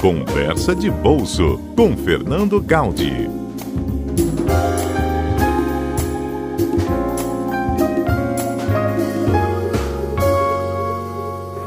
Conversa de Bolso com Fernando Gaudi.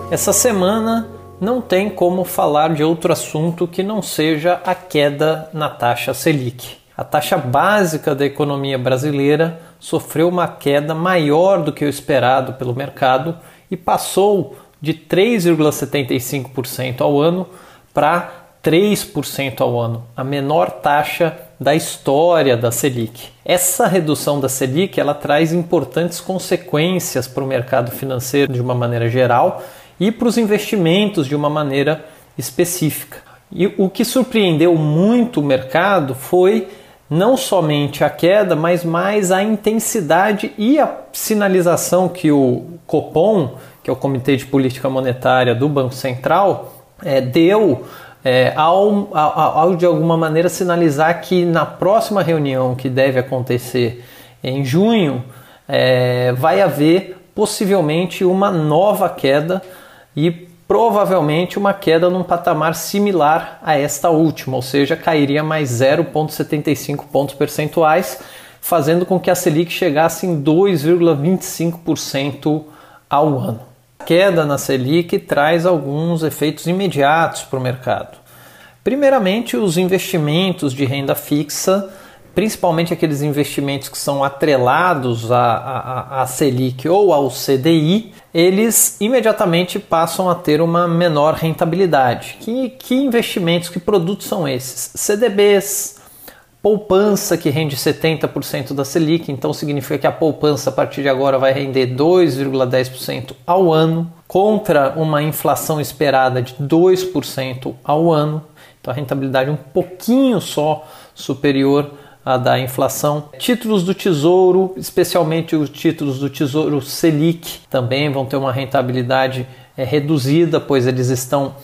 Essa semana não tem como falar de outro assunto que não seja a queda na taxa Selic. A taxa básica da economia brasileira sofreu uma queda maior do que o esperado pelo mercado e passou de 3,75% ao ano para 3% ao ano, a menor taxa da história da Selic. Essa redução da Selic ela traz importantes consequências para o mercado financeiro de uma maneira geral e para os investimentos de uma maneira específica. E o que surpreendeu muito o mercado foi não somente a queda, mas mais a intensidade e a sinalização que o Copom, que é o Comitê de Política Monetária do Banco Central, é, deu é, ao, ao, ao, de alguma maneira sinalizar que na próxima reunião que deve acontecer em junho é, vai haver possivelmente uma nova queda e provavelmente uma queda num patamar similar a esta última, ou seja, cairia mais 0,75 pontos percentuais, fazendo com que a Selic chegasse em 2,25% ao ano. Queda na Selic traz alguns efeitos imediatos para o mercado. Primeiramente, os investimentos de renda fixa principalmente aqueles investimentos que são atrelados à, à, Selic ou ao CDI, eles imediatamente passam a ter uma menor rentabilidade. Que, que investimentos, que produtos são esses? CDBs, poupança que rende 70% da Selic, então significa que a poupança a partir de agora vai render 2,10% ao ano, contra uma inflação esperada de 2% ao ano. Então a rentabilidade é um pouquinho só superior a da inflação. Títulos do Tesouro, especialmente os títulos do Tesouro Selic, também vão ter uma rentabilidade é, reduzida, pois eles estão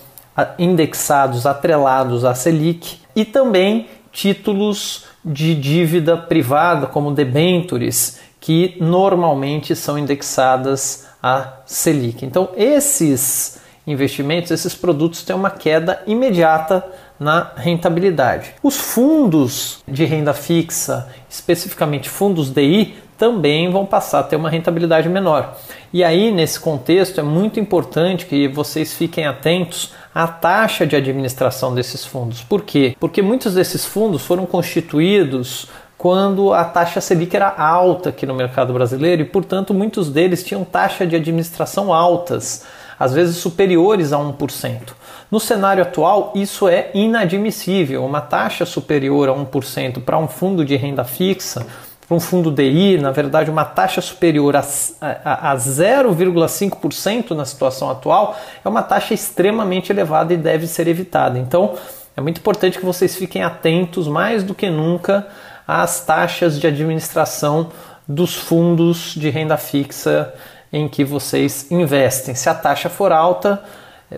indexados, atrelados à Selic, e também títulos de dívida privada, como debentures, que normalmente são indexadas à Selic. Então, esses investimentos, esses produtos têm uma queda imediata na rentabilidade. Os fundos de renda fixa, especificamente fundos DI, também vão passar a ter uma rentabilidade menor. E aí, nesse contexto, é muito importante que vocês fiquem atentos à taxa de administração desses fundos. Por quê? Porque muitos desses fundos foram constituídos quando a taxa Selic era alta aqui no mercado brasileiro e, portanto, muitos deles tinham taxa de administração altas, às vezes superiores a 1%. No cenário atual, isso é inadmissível. Uma taxa superior a 1% para um fundo de renda fixa, para um fundo DI, na verdade, uma taxa superior a, a, a 0,5% na situação atual, é uma taxa extremamente elevada e deve ser evitada. Então, é muito importante que vocês fiquem atentos mais do que nunca às taxas de administração dos fundos de renda fixa em que vocês investem. Se a taxa for alta,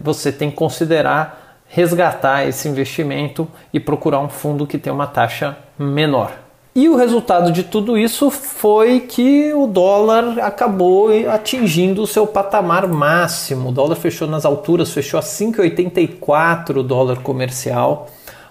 você tem que considerar resgatar esse investimento e procurar um fundo que tenha uma taxa menor. E o resultado de tudo isso foi que o dólar acabou atingindo o seu patamar máximo. O dólar fechou nas alturas, fechou a 5,84 o dólar comercial.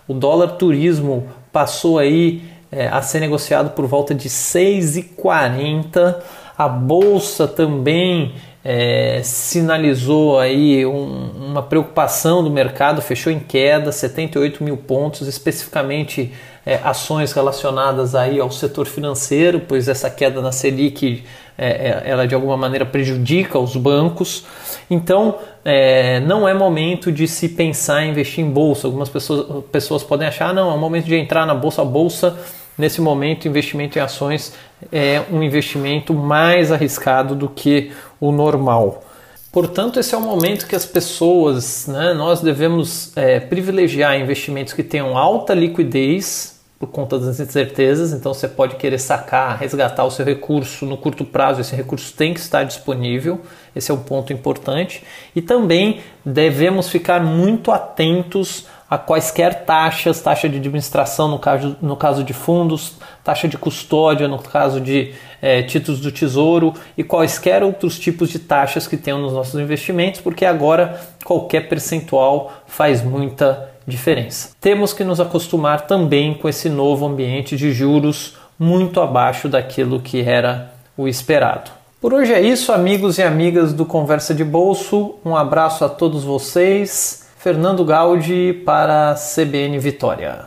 O dólar turismo passou aí é, a ser negociado por volta de 6,40. A bolsa também é, sinalizou aí um, uma preocupação do mercado, fechou em queda, 78 mil pontos, especificamente é, ações relacionadas aí ao setor financeiro, pois essa queda na Selic é, é ela de alguma maneira prejudica os bancos. Então é, não é momento de se pensar em investir em bolsa. Algumas pessoas, pessoas podem achar, não, é o momento de entrar na bolsa. A bolsa Nesse momento, investimento em ações é um investimento mais arriscado do que o normal. Portanto, esse é o momento que as pessoas, né, nós devemos é, privilegiar investimentos que tenham alta liquidez por conta das incertezas. Então, você pode querer sacar, resgatar o seu recurso no curto prazo. Esse recurso tem que estar disponível. Esse é um ponto importante. E também devemos ficar muito atentos a quaisquer taxas, taxa de administração no caso, no caso de fundos, taxa de custódia no caso de é, títulos do tesouro e quaisquer outros tipos de taxas que tenham nos nossos investimentos, porque agora qualquer percentual faz muita diferença. Temos que nos acostumar também com esse novo ambiente de juros muito abaixo daquilo que era o esperado. Por hoje é isso, amigos e amigas do Conversa de Bolso. Um abraço a todos vocês. Fernando Gaudi para CBN Vitória.